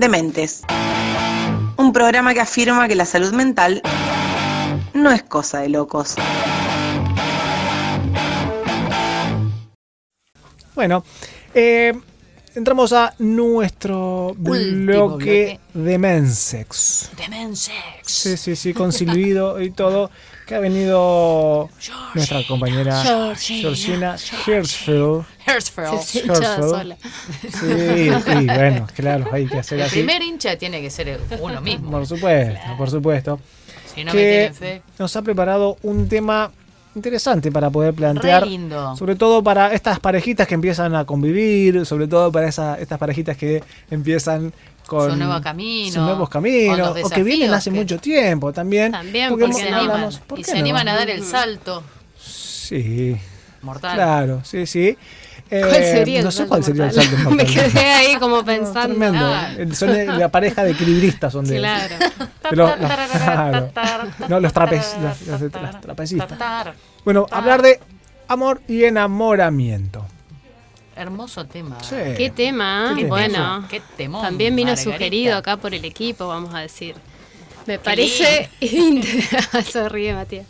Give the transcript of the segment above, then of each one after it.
Dementes. Un programa que afirma que la salud mental no es cosa de locos. Bueno, eh, entramos a nuestro bloque, de Mensex. De Mensex. Sí, sí, sí, con silbido y todo. Que ha venido nuestra compañera Georgina. Se hincha sola. Sí, y bueno, claro, hay que hacer El así. primer hincha tiene que ser uno mismo. Por supuesto, por supuesto. Si no me que tienen fe. nos ha preparado un tema interesante para poder plantear. Re lindo. Sobre todo para estas parejitas que empiezan a convivir, sobre todo para esa, estas parejitas que empiezan con Su nuevo camino, sus nuevos caminos, o que vienen hace que- mucho tiempo también. También, porque porque se animan, hablamos, ¿por y se no? animan a dar el salto Sí, mortal. claro, sí, sí. Eh, ¿Cuál sería no sé cuál sería el mortal? salto Me mortal. quedé ahí como pensando. Tremendo. Ah. Son la pareja de equilibristas son de, Claro. de los, los- claro. No, los trapez- los- los trapecistas. Bueno, hablar de amor y enamoramiento. Hermoso tema. Sí. Qué tema, Qué ¿eh? bueno. Qué temón, También vino Margarita. sugerido acá por el equipo, vamos a decir. Me parece. Se ríe, Matías.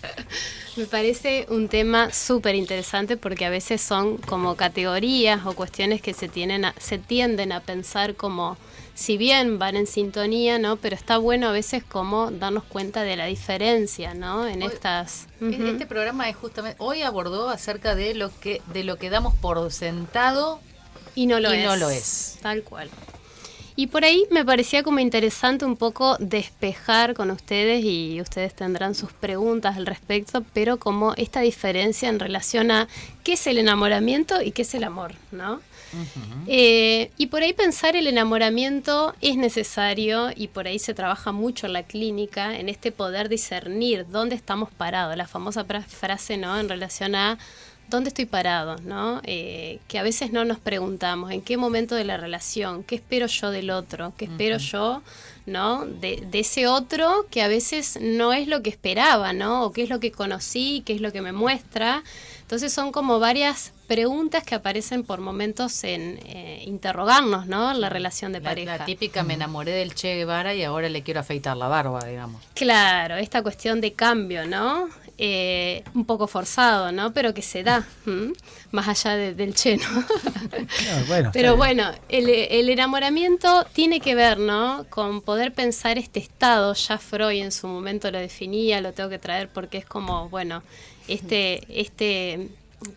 Me parece un tema súper interesante porque a veces son como categorías o cuestiones que se, tienen a- se tienden a pensar como, si bien van en sintonía, ¿no? Pero está bueno a veces como darnos cuenta de la diferencia, ¿no? En Hoy- estas. Este programa es justamente hoy abordó acerca de lo que de lo que damos por sentado Y no lo y es. no lo es. Tal cual. Y por ahí me parecía como interesante un poco despejar con ustedes y ustedes tendrán sus preguntas al respecto, pero como esta diferencia en relación a qué es el enamoramiento y qué es el amor, ¿no? Eh, y por ahí pensar el enamoramiento es necesario y por ahí se trabaja mucho en la clínica, en este poder discernir dónde estamos parados, la famosa frase, ¿no? En relación a dónde estoy parado, ¿no? Eh, que a veces no nos preguntamos en qué momento de la relación, qué espero yo del otro, qué espero yo, ¿no? De, de ese otro que a veces no es lo que esperaba, ¿no? O qué es lo que conocí, qué es lo que me muestra. Entonces son como varias preguntas que aparecen por momentos en eh, interrogarnos, ¿no? En la relación de La, pareja. la típica me enamoré del Che Guevara y ahora le quiero afeitar la barba, digamos. Claro, esta cuestión de cambio, ¿no? Eh, un poco forzado, ¿no? Pero que se da, ¿m? más allá de- del cheno. Ah, bueno, Pero bueno, el, el enamoramiento tiene que ver, ¿no? Con poder pensar este estado. Ya Freud en su momento lo definía, lo tengo que traer porque es como, bueno, este, este,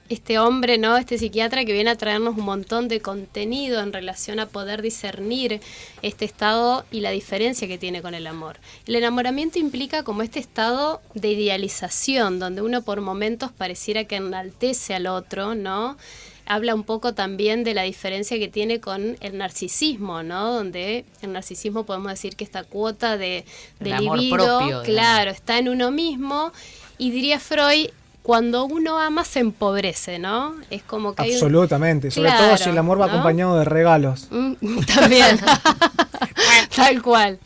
este hombre, ¿no? Este psiquiatra que viene a traernos un montón de contenido en relación a poder discernir este estado y la diferencia que tiene con el amor. El enamoramiento implica como este estado de idealización, donde uno por momentos pareciera que enaltece al otro, ¿no? habla un poco también de la diferencia que tiene con el narcisismo, ¿no? Donde el narcisismo podemos decir que esta cuota de, de libido, propio, digamos. claro, está en uno mismo y diría Freud, cuando uno ama se empobrece, ¿no? Es como que hay un- Absolutamente, sobre Claro, todo si el amor va acompañado de regalos. Mm, También. Tal cual.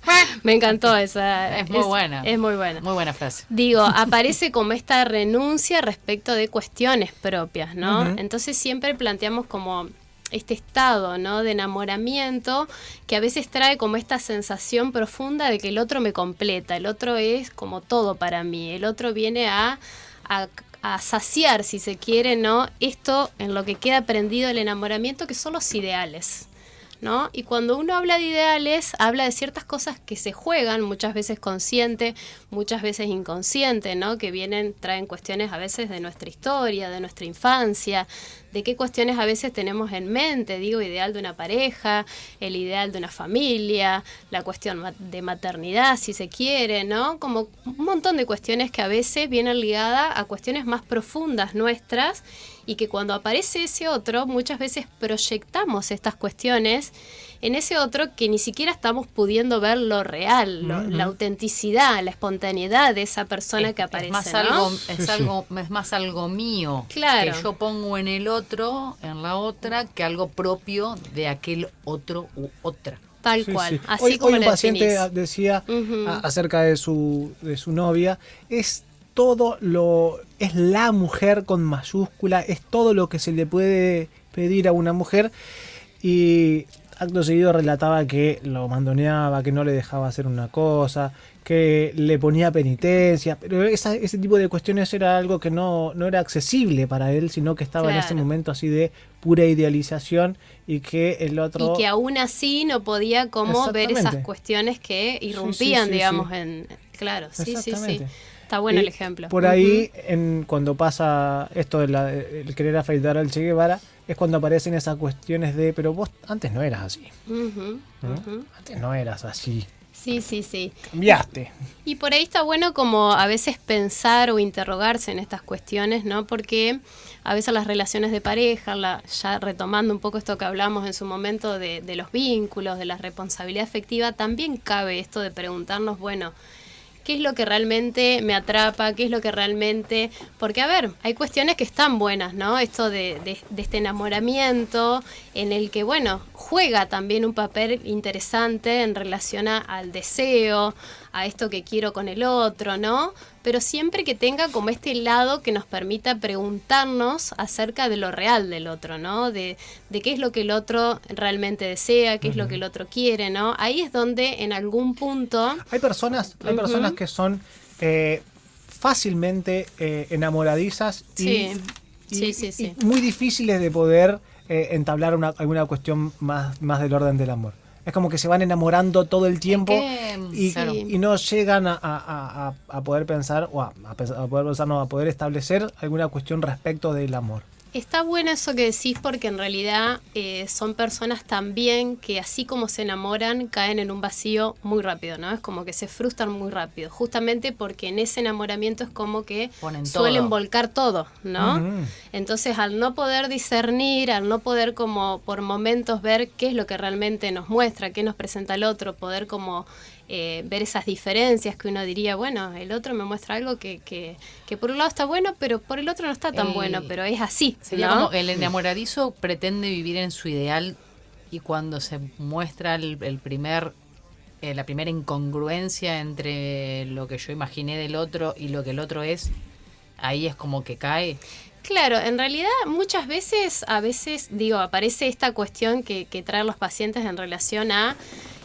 Me encantó esa. Es muy buena. Es muy buena. Muy buena frase. Digo, aparece como esta renuncia respecto de cuestiones propias, ¿no? Entonces siempre planteamos como este estado, ¿no? De enamoramiento que a veces trae como esta sensación profunda de que el otro me completa, el otro es como todo para mí, el otro viene a, a, a saciar, si se quiere, ¿no? Esto en lo que queda prendido el enamoramiento, que son los ideales. ¿no? Y cuando uno habla de ideales, habla de ciertas cosas que se juegan, muchas veces consciente, muchas veces inconsciente, ¿no? Que vienen, traen cuestiones a veces de nuestra historia, de nuestra infancia, de qué cuestiones a veces tenemos en mente, digo, ideal de una pareja, el ideal de una familia, la cuestión de maternidad, si se quiere, ¿no? Como un montón de cuestiones que a veces vienen ligadas a cuestiones más profundas nuestras y que cuando aparece ese otro, muchas veces proyectamos estas cuestiones en ese otro que ni siquiera estamos pudiendo ver lo real, lo- la autenticidad, la espontaneidad de esa persona es, que es aparece. más ¿no? algo, es Sí, sí. algo, es más algo mío Claro. que yo pongo en el otro, en la otra, que algo propio de aquel otro u otra. Tal Sí, cual, sí. así hoy, como hoy un paciente definís. decía acerca de su, de su novia, es todo lo, es la mujer con mayúscula, es todo lo que se le puede pedir a una mujer y acto seguido relataba que lo mandoneaba, que no le dejaba hacer una cosa, que le ponía penitencia, pero ese tipo de cuestiones era algo que no, no era accesible para él, sino que estaba en ese momento así de pura idealización y que el otro... Y que aún así no podía como ver esas cuestiones que irrumpían, digamos, en... Claro, sí, sí, sí. Está bueno el ejemplo. Por ahí, en, cuando pasa esto de el querer afeitar al Che Guevara, es cuando aparecen esas cuestiones de, pero vos antes no eras así. Antes no eras así. Sí, sí, sí. Cambiaste. Y por ahí está bueno como a veces pensar o interrogarse en estas cuestiones, ¿no? Porque a veces las relaciones de pareja, la, ya retomando un poco esto que hablamos en su momento de, de los vínculos, de la responsabilidad afectiva, también cabe esto de preguntarnos, bueno, qué es lo que realmente me atrapa, qué es lo que realmente... Porque, a ver, hay cuestiones que están buenas, ¿no? Esto de, este enamoramiento en el que, bueno, juega también un papel interesante en relación al deseo, a esto que quiero con el otro, ¿no? Pero siempre que tenga como este lado que nos permita preguntarnos acerca de lo real del otro, ¿no? De, qué es lo que el otro realmente desea, qué es lo que el otro quiere, ¿no? Ahí es donde en algún punto... Hay personas, hay personas que son eh, fácilmente eh, enamoradizas y, muy difíciles de poder eh, entablar una, alguna cuestión más, más del orden del amor. Es como que se van enamorando todo el tiempo y, no llegan a, poder pensar, o a, poder pensar, no, a poder establecer alguna cuestión respecto del amor. Está bueno eso que decís porque en realidad eh, son personas también que así como se enamoran caen en un vacío muy rápido, ¿no? Es como que se frustran muy rápido, justamente porque en ese enamoramiento es como que suelen volcar todo, ¿no? Entonces al no poder discernir, al no poder como por momentos ver qué es lo que realmente nos muestra, qué nos presenta el otro, poder como eh, ver esas diferencias que uno diría, bueno, el otro me muestra algo que, que, que, por un lado está bueno, pero por el otro no está tan bueno, pero es así. Sería como el enamoradizo pretende vivir en su ideal y cuando se muestra el, primer eh, la primera incongruencia entre lo que yo imaginé del otro y lo que el otro es, ahí es como que cae. Claro, en realidad muchas veces, a veces, digo, aparece esta cuestión que, que traen los pacientes en relación a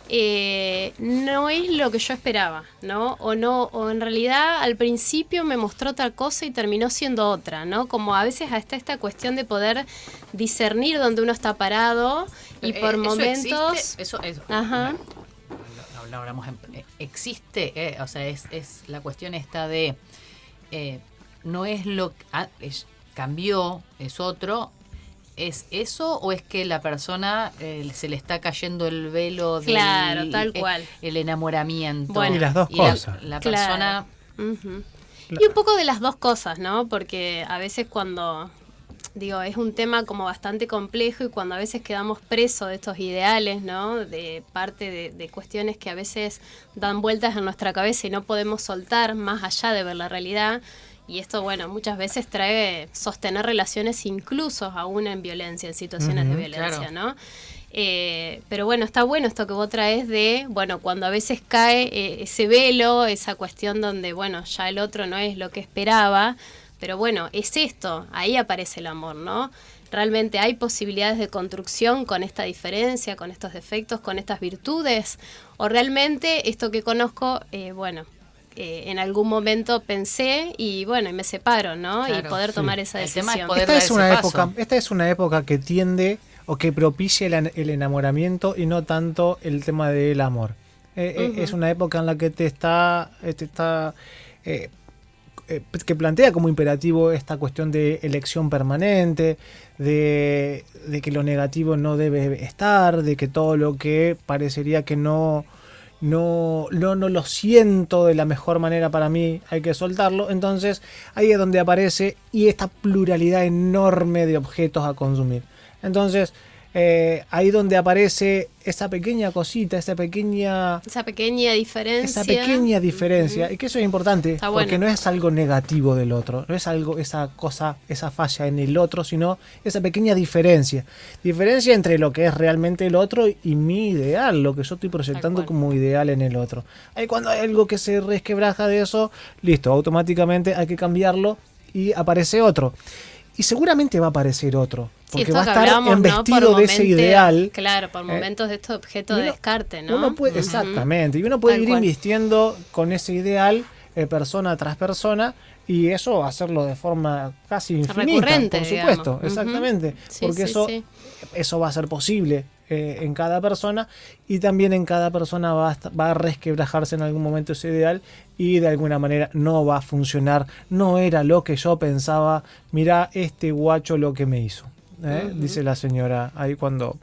eh, no es lo que yo esperaba, ¿no? O no, o en realidad al principio me mostró otra cosa y terminó siendo otra, ¿no? Como a veces hasta esta cuestión de poder discernir dónde uno está parado y eh, por momentos. eso, eso. Ajá. hablamos eh, existe, o sea, es, es, la cuestión esta de no es lo que ah, cambió, es otro, ¿Es eso o es que la persona eh, se le está cayendo el velo del claro, tal cual. el enamoramiento? Bueno, y las dos cosas. La, persona... Y un poco de las dos cosas, ¿no? Porque a veces cuando, digo, es un tema como bastante complejo y cuando a veces quedamos presos de estos ideales, ¿no? De parte de, de cuestiones que a veces dan vueltas en nuestra cabeza y no podemos soltar más allá de ver la realidad y esto, bueno, muchas veces trae sostener relaciones incluso aún en violencia, en situaciones de violencia, ¿no? Eh, pero bueno, está bueno esto que vos traes de, bueno, cuando a veces cae eh, ese velo, esa cuestión donde, bueno, ya el otro no es lo que esperaba, pero bueno, es esto, ahí aparece el amor, ¿no? Realmente hay posibilidades de construcción con esta diferencia, con estos defectos, con estas virtudes, o realmente esto que conozco, eh, bueno, eh, en algún momento pensé y bueno, y me separo, ¿no? y poder tomar esa decisión. esta, es una época, esta es una época que tiende o que propicia el, enamoramiento y no tanto el tema del amor. Eh, eh, es una época en la que te está, te está que plantea como imperativo esta cuestión de elección permanente, de, de que lo negativo no debe estar, de que todo lo que parecería que no no, no, no lo siento de la mejor manera para mí, hay que soltarlo. Entonces ahí es donde aparece y esta pluralidad enorme de objetos a consumir. Entonces eh, ahí donde aparece esa pequeña cosita, esa pequeña... Esa pequeña diferencia. Esa pequeña diferencia. Y que eso es importante, porque no es algo negativo del otro, no es algo, esa cosa, esa falla en el otro, sino esa pequeña diferencia. Diferencia entre lo que es realmente el otro y mi ideal, lo que yo estoy proyectando como ideal en el otro. Ahí cuando hay algo que se resquebraja de eso, listo, automáticamente hay que cambiarlo y aparece otro. Y seguramente va a aparecer otro. Porque va a estar hablábamos, ¿no? embestido de ese ideal. Claro, por eh, momentos de estos objetos y de descarte, ¿no? Uno puede, exactamente, y uno puede Tal ir cual. invirtiendo con ese ideal eh, persona tras persona y eso hacerlo de forma casi infinita, Recurrente, por digamos. supuesto, exactamente, Sí, porque sí, eso sí. eso va a ser posible eh, en cada persona y también en cada persona va a, va a resquebrajarse en algún momento ese ideal y de alguna manera no va a funcionar, no era lo que yo pensaba, mira este guacho lo que me hizo, ¿eh? dice la señora ahí cuando,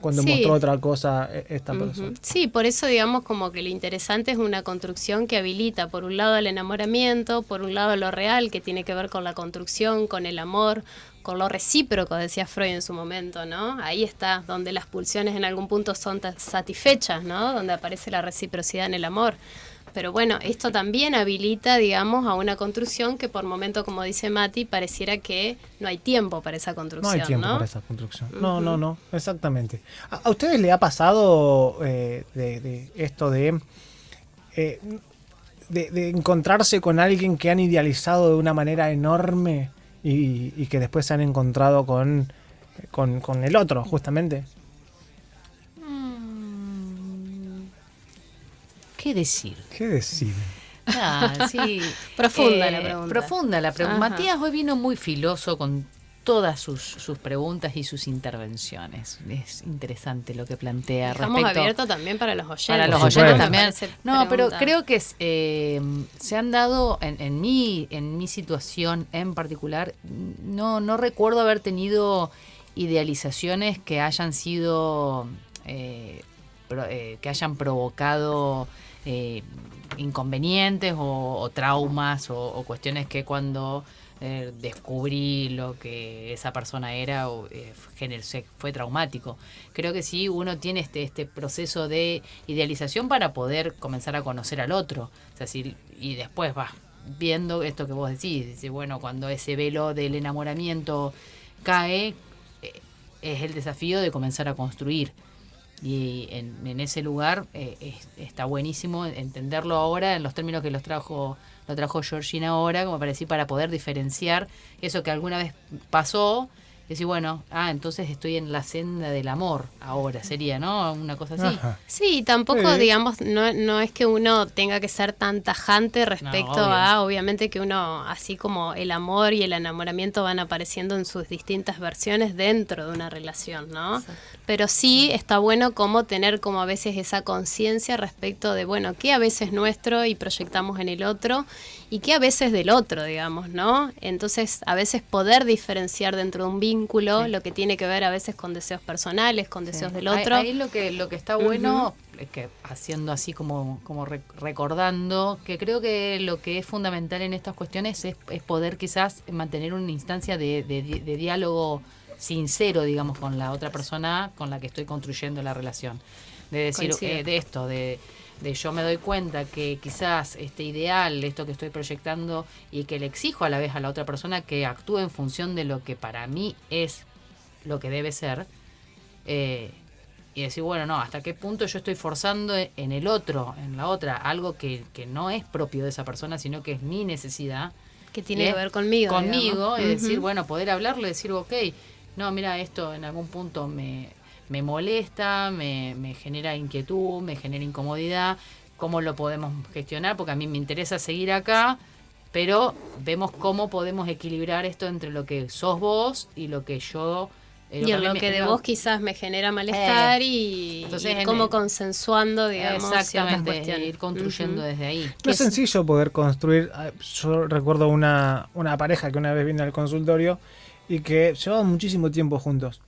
cuando Sí. mostró otra cosa eh, esta persona. Ujú. Sí, por eso digamos como que lo interesante es una construcción que habilita por un lado el enamoramiento, por un lado lo real que tiene que ver con la construcción, con el amor, con lo recíproco, decía Freud en su momento, ¿no? Ahí está, donde las pulsiones en algún punto son satisfechas, ¿no? Donde aparece la reciprocidad en el amor. Pero bueno, esto también habilita, digamos, a una construcción que por momento, como dice Mati, pareciera que no hay tiempo para esa No construcción, hay tiempo ¿no? para esa construcción. No, no, no, exactamente. ¿A, a ustedes le ha pasado eh, de, de esto de, eh, de, de encontrarse con alguien que han idealizado de una manera enorme y, y que después se han encontrado con, con, con el otro, justamente? ¿Qué decir? ¿Qué decir? Ah, sí. Profunda la pregunta. Profunda la pregunta. Ajá. Matías hoy vino muy filoso con todas sus, sus preguntas y sus intervenciones. Es interesante lo que plantea Dejamos respecto abierto también para los oyentes. para los oyentes también. No, pero creo que es, eh, se han dado en, en mi en mi situación en particular no no recuerdo haber tenido idealizaciones que hayan sido eh, pro- eh, que hayan provocado eh, inconvenientes o, traumas o, cuestiones que cuando eh, descubrí lo que esa persona era o, eh, fue traumático. Creo que sí, uno tiene este, este proceso de idealización para poder comenzar a conocer al otro. Si- y después vas viendo esto que vos decís, dice, bueno, cuando ese velo del enamoramiento cae, eh, es el desafío de comenzar a construir. Y en, en ese lugar eh, es- está buenísimo entenderlo ahora en los términos que los trajo, lo trajo Georgina ahora, como para decir, para poder diferenciar eso que alguna vez pasó. Decir, bueno, ah, entonces estoy en la senda del amor ahora, sería, ¿no? Una cosa así. Ajá. Sí, tampoco, Sí. digamos, no, no es que uno tenga que ser tan tajante respecto a, obviamente que uno, así como el amor y el enamoramiento van apareciendo en sus distintas versiones dentro de una relación, ¿no? Pero sí está bueno como tener como a veces esa conciencia respecto de, bueno, qué a veces es nuestro y proyectamos en el otro y qué a veces del otro, digamos, ¿no? Entonces, a veces poder diferenciar dentro de un vínculo Sí. lo que tiene que ver a veces con deseos personales, con deseos Sí. del Ahí- otro. Ahí, lo que lo que está bueno es que haciendo así como como re- recordando que creo que lo que es fundamental en estas cuestiones es, es poder quizás mantener una instancia de, de- de diálogo sincero, digamos, con la otra persona con la que estoy construyendo la relación. De decir, eh, de esto, de, de yo me doy cuenta que quizás este ideal, esto que estoy proyectando y que le exijo a la vez a la otra persona que actúe en función de lo que para mí es lo que debe ser, eh, y decir, bueno, no, hasta qué punto yo estoy forzando en el otro, en la otra, algo que, que no es propio de esa persona, sino que es mi necesidad. que tiene Y que ver conmigo. Conmigo, digamos. es decir, bueno, poder hablarle, decir, ok, no, mira, esto en algún punto me, me molesta, me, me genera inquietud, me genera incomodidad, ¿cómo lo podemos gestionar? Porque a mí me interesa seguir acá, pero vemos cómo podemos equilibrar esto entre lo que sos vos y lo que yo... eh, Y en lo me- que de no, vos quizás me genera malestar Eh, y, entonces y en el- consensuando, digamos, Exactamente, cuestiones. ir construyendo desde ahí. No es sencillo poder construir. ah, Yo recuerdo una, una pareja que una vez vino al consultorio y que llevaban muchísimo tiempo juntos.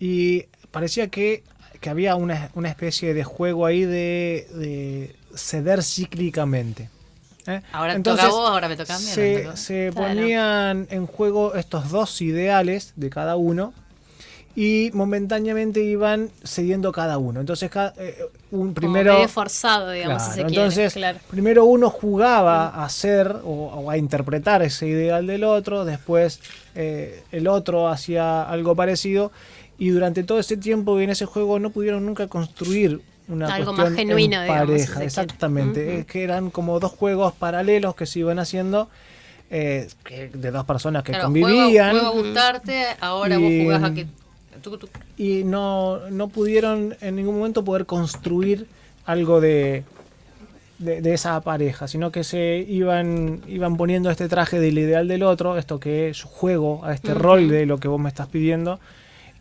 Y parecía que, que había una, una especie de juego ahí de, de ceder cíclicamente. ¿eh? Ahora te toca a vos, ahora me toca a mí, Se, Claro. ponían en juego estos dos ideales de cada uno y momentáneamente iban cediendo cada uno. Entonces, cada, eh, un Como primero. medio forzado, digamos, si se Claro, quiere. entonces, claro. primero uno jugaba a hacer o, o a interpretar ese ideal del otro, después eh, el otro hacía algo parecido y durante todo ese tiempo y en ese juego no pudieron nunca construir una Algo cuestión más genuino, en digamos, si se pareja, exactamente, Ujú. es que eran como dos juegos paralelos que se iban haciendo eh, de dos personas que Claro, convivían. Juego, juego a gustarte, ahora Y- vos jugás a que. Y no, no pudieron en ningún momento poder construir algo de, de, de esa pareja, sino que se iban, iban poniendo este traje del ideal del otro, esto que es juego a este rol de lo que vos me estás pidiendo,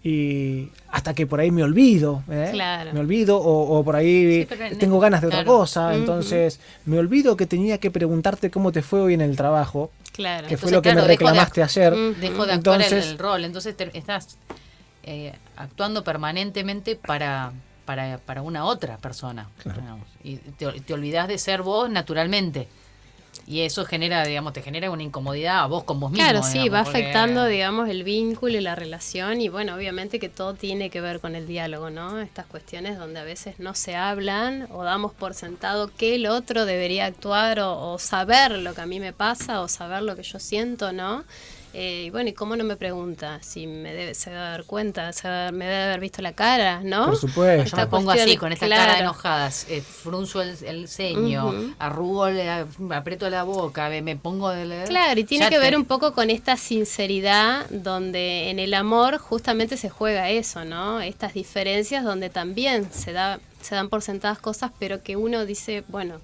y hasta que por ahí me olvido, ¿eh? Claro. me olvido, o, o por ahí Sí, tengo ganas de otra cosa, entonces me olvido que tenía que preguntarte cómo te fue hoy en el trabajo, Claro. que fue Entonces, lo que me de- reclamaste ayer. Dejo de actuar Entonces- el, el rol, entonces te- estás eh, actuando permanentemente para, para, para una otra persona. digamos, y te, te olvidas de ser vos naturalmente. Y eso genera, digamos, te genera una incomodidad a vos con vos mismo. Claro, sí, digamos, va porque- afectando, digamos, el vínculo y la relación y bueno, obviamente que todo tiene que ver con el diálogo, ¿no? Estas cuestiones donde a veces no se hablan o damos por sentado que el otro debería actuar o, o saber lo que a mí me pasa o saber lo que yo siento, ¿no? Eh, y bueno, ¿y cómo no me pregunta? Si me debe, se debe dar cuenta, se debe- me debe haber visto la cara, ¿no? Por supuesto. Yo me pongo cuestión, así, con esta claro. cara enojada, eh, frunzo el, el ceño, Ujú. arrugo, la- aprieto la boca, me, me pongo... de la- Claro, y tiene ya que ver un poco con esta sinceridad donde en el amor justamente se juega eso, ¿no? Estas diferencias donde también se da se dan por sentadas cosas, pero que uno dice, bueno,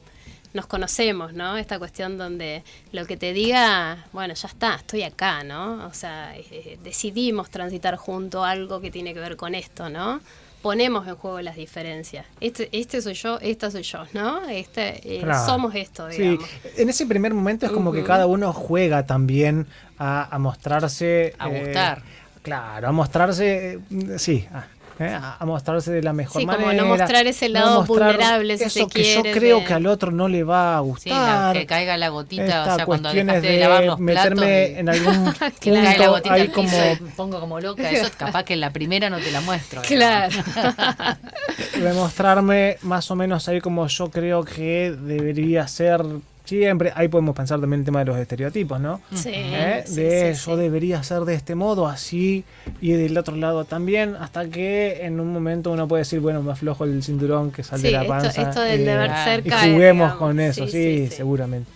nos conocemos, ¿no? Esta cuestión donde lo que te diga, bueno, ya está, estoy acá, ¿no? O sea, eh, decidimos transitar junto algo que tiene que ver con esto, ¿no? Ponemos en juego las diferencias. Este, este soy yo, esta soy yo, ¿no? Este, eh, Claro. Somos esto, Sí, digamos. en ese primer momento es como que cada uno juega también a, a mostrarse. A eh, gustar. claro, a mostrarse. eh, sí, a, eh, a- a mostrarse de la mejor Sí, como manera. no mostrar ese no lado mostrar vulnerable, si eso se que quiere, yo creo de- que al otro no le va a Sí, la- gustar. que caiga la gotita, Estas o sea, cuando dejaste de, lavar los meterme y- en algún la punto gotita ahí como piso y me pongo como loca. Eso capaz que en la primera no te la muestro. Claro. demostrarme más o menos ahí como yo creo que debería ser siempre. Ahí podemos pensar también el tema de los estereotipos, ¿no? Sí, ¿Eh? sí, de sí, yo sí. debería ser de este modo, así, y del otro lado también, hasta que en un momento uno puede decir, bueno, me aflojo el cinturón que sale Sí, de la panza. esto del deber ser y cae, juguemos digamos. con eso, sí, Sí, sí, sí. seguramente.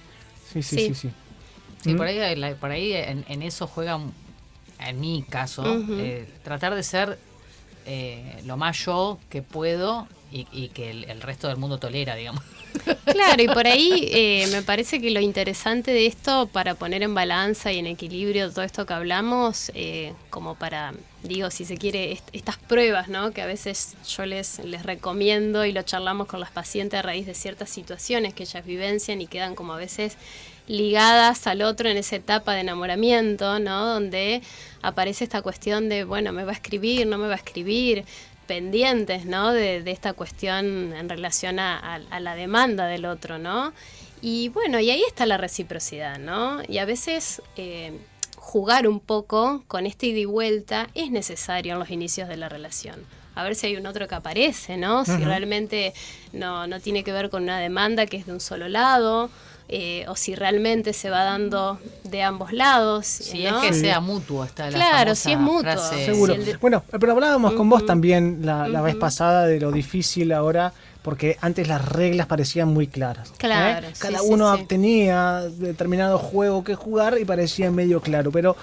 Sí, sí, Sí. sí, sí. Sí, ¿Mm? por ahí, la- por ahí en, en eso juega, en mi caso, eh, tratar de ser eh, lo más yo que puedo y, y que el, el resto del mundo tolera, digamos. Claro, y por ahí eh, me parece que lo interesante de esto, para poner en balanza y en equilibrio todo esto que hablamos, eh, como para, digo, si se quiere, est- estas pruebas, ¿no? Que a veces yo les, les recomiendo y lo charlamos con las pacientes a raíz de ciertas situaciones que ellas vivencian y quedan como a veces ligadas al otro en esa etapa de enamoramiento, ¿no? Donde aparece esta cuestión de, bueno, me va a escribir, no me va a escribir, pendientes, ¿no? De, de esta cuestión en relación a, a- a la demanda del otro, ¿no? Y bueno, y ahí está la reciprocidad, ¿no? Y a veces eh, jugar un poco con este ida y vuelta es necesario en los inicios de la relación. A ver si hay un otro que aparece, ¿no? Si realmente no, no tiene que ver con una demanda que es de un solo lado, eh, o si realmente se va dando de ambos lados. Si ¿no? es que Sí. sea mutuo, está la Claro, si es mutuo. frase- Seguro. De- Bueno, pero hablábamos con vos también la, la vez pasada de lo difícil ahora, porque antes las reglas parecían muy claras. ¿eh? Claro, sí, Cada sí, uno sí. tenía determinado juego que jugar y parecía medio claro, pero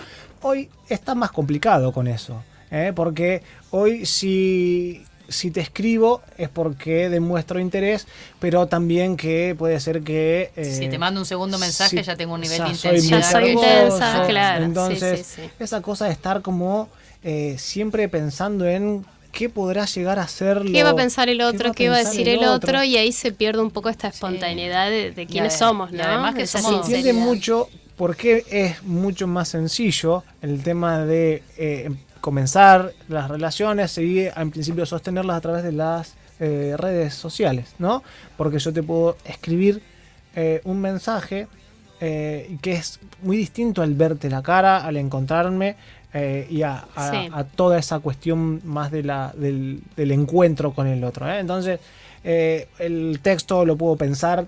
hoy está más complicado con eso, ¿eh? porque hoy si... Si te escribo es porque demuestro interés, pero también que puede ser que... eh, Si te mando un segundo mensaje, si- ya tengo un nivel ya de soy intensidad. Ya soy intensa, claro, sí, Entonces, sí, sí. esa cosa de estar como eh, siempre pensando en qué podrá llegar a ser ¿Qué va a pensar el otro? ¿Qué va a decir el otro? Y ahí se pierde un poco esta espontaneidad de, de quiénes somos, ¿no? además que Esa se somos- entiende mucho porque es mucho más sencillo el tema de eh, comenzar las relaciones y en principio sostenerlas a través de las eh, redes sociales, ¿no? Porque yo te puedo escribir eh, un mensaje eh, que es muy distinto al verte la cara, al encontrarme y a, a- Sí. a toda esa cuestión más de la, del, del encuentro con el otro. Entonces, el texto lo puedo pensar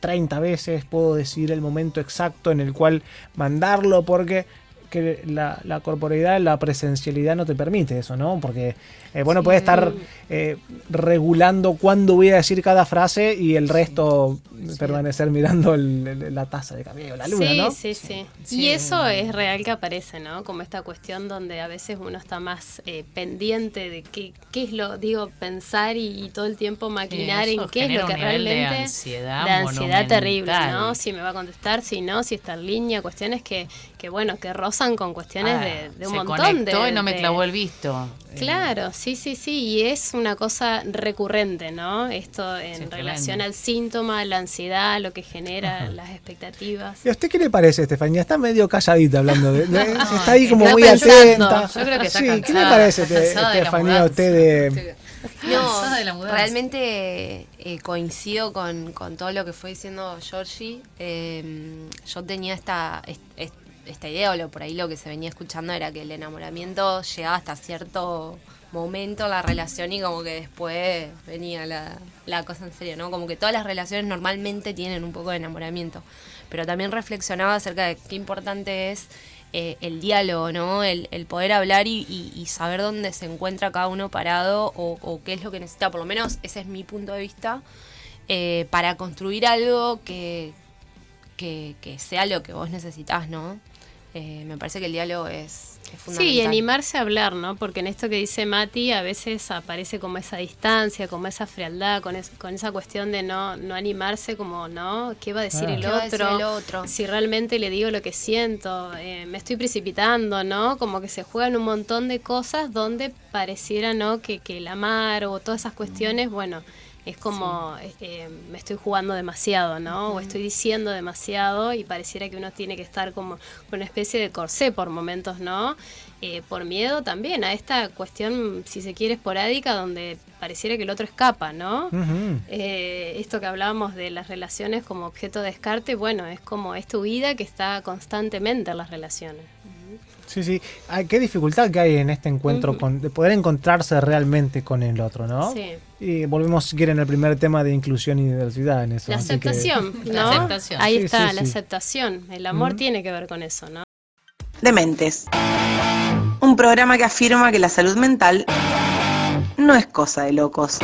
30 veces, puedo decidir el momento exacto en el cual mandarlo, porque que la, la corporeidad, la presencialidad no te permite eso, ¿no? Porque, eh, bueno, Sí. puedes estar eh, regulando cuándo voy a decir cada frase y el resto permanecer mirando el- el- la taza de café o la luna, sí, ¿no? sí, sí, Sí. Y eso es real que aparece, ¿no? Como esta cuestión donde a veces uno está más eh, pendiente de qué, qué es lo, digo, pensar y, y todo el tiempo maquinar en qué es lo que nivel de realmente... ansiedad de ansiedad terrible. ¿no? Si me va a contestar, si no, si está en línea, cuestiones que, que bueno, que rozan con cuestiones Ah, de, de un se montón de... y no me clavó el visto. Claro, sí, sí, sí, y es una cosa recurrente, ¿no? Esto en Sí, relación tremendo. al síntoma, la ansiedad, lo que genera las expectativas. ¿Y a usted qué le parece, Estefanía? Está medio calladita hablando. De, de- está ahí como está muy pensando. atenta. Yo creo que está sí, ¿Qué le parece, Estefanía, a usted de... Cansada de la No, mudanza. realmente eh, coincido con, con todo lo que fue diciendo Georgie. Eh, yo tenía esta, est- est- esta idea, o lo, por ahí lo que se venía escuchando era que el enamoramiento llegaba hasta cierto momento en la relación y como que después venía la, la cosa en serio, ¿no? Como que todas las relaciones normalmente tienen un poco de enamoramiento. Pero también reflexionaba acerca de qué importante es eh, el diálogo, ¿no? El, el poder hablar y, saber dónde se encuentra cada uno parado o, o qué es lo que necesita. Por lo menos ese es mi punto de vista. eh, para construir algo que, que, que sea lo que vos necesitas, ¿no? Eh, me parece que el diálogo es, es fundamental. Sí, y animarse a hablar, ¿no? Porque en esto que dice Mati a veces aparece como esa distancia, como esa frialdad, con, es- con esa cuestión de no, no animarse como, ¿no? ¿Qué va a decir Ah. el ¿Qué va a decir otro? el otro? Si realmente le digo lo que siento, eh, me estoy precipitando, ¿no? Como que se juegan un montón de cosas donde pareciera, ¿no? Que, que el amar o todas esas cuestiones, bueno, es como eh, me estoy jugando demasiado, ¿no? O estoy diciendo demasiado y pareciera que uno tiene que estar como con una especie de corsé por momentos, ¿no? Eh, por miedo también a esta cuestión, si se quiere, esporádica, donde pareciera que el otro escapa, ¿no? Eh, esto que hablábamos de las relaciones como objeto de descarte, bueno, es como esta huida que está constantemente en las relaciones. Sí, sí. Ay, qué dificultad que hay en este encuentro con, de poder encontrarse realmente con el otro, ¿no? Sí. Y volvemos, si quieren, al primer tema de inclusión y diversidad en eso. La así que- aceptación, ¿no? La aceptación. Ahí Sí, está, sí, la sí. aceptación. El amor tiene que ver con eso, ¿no? Dementes. Un programa que afirma que la salud mental no es cosa de locos.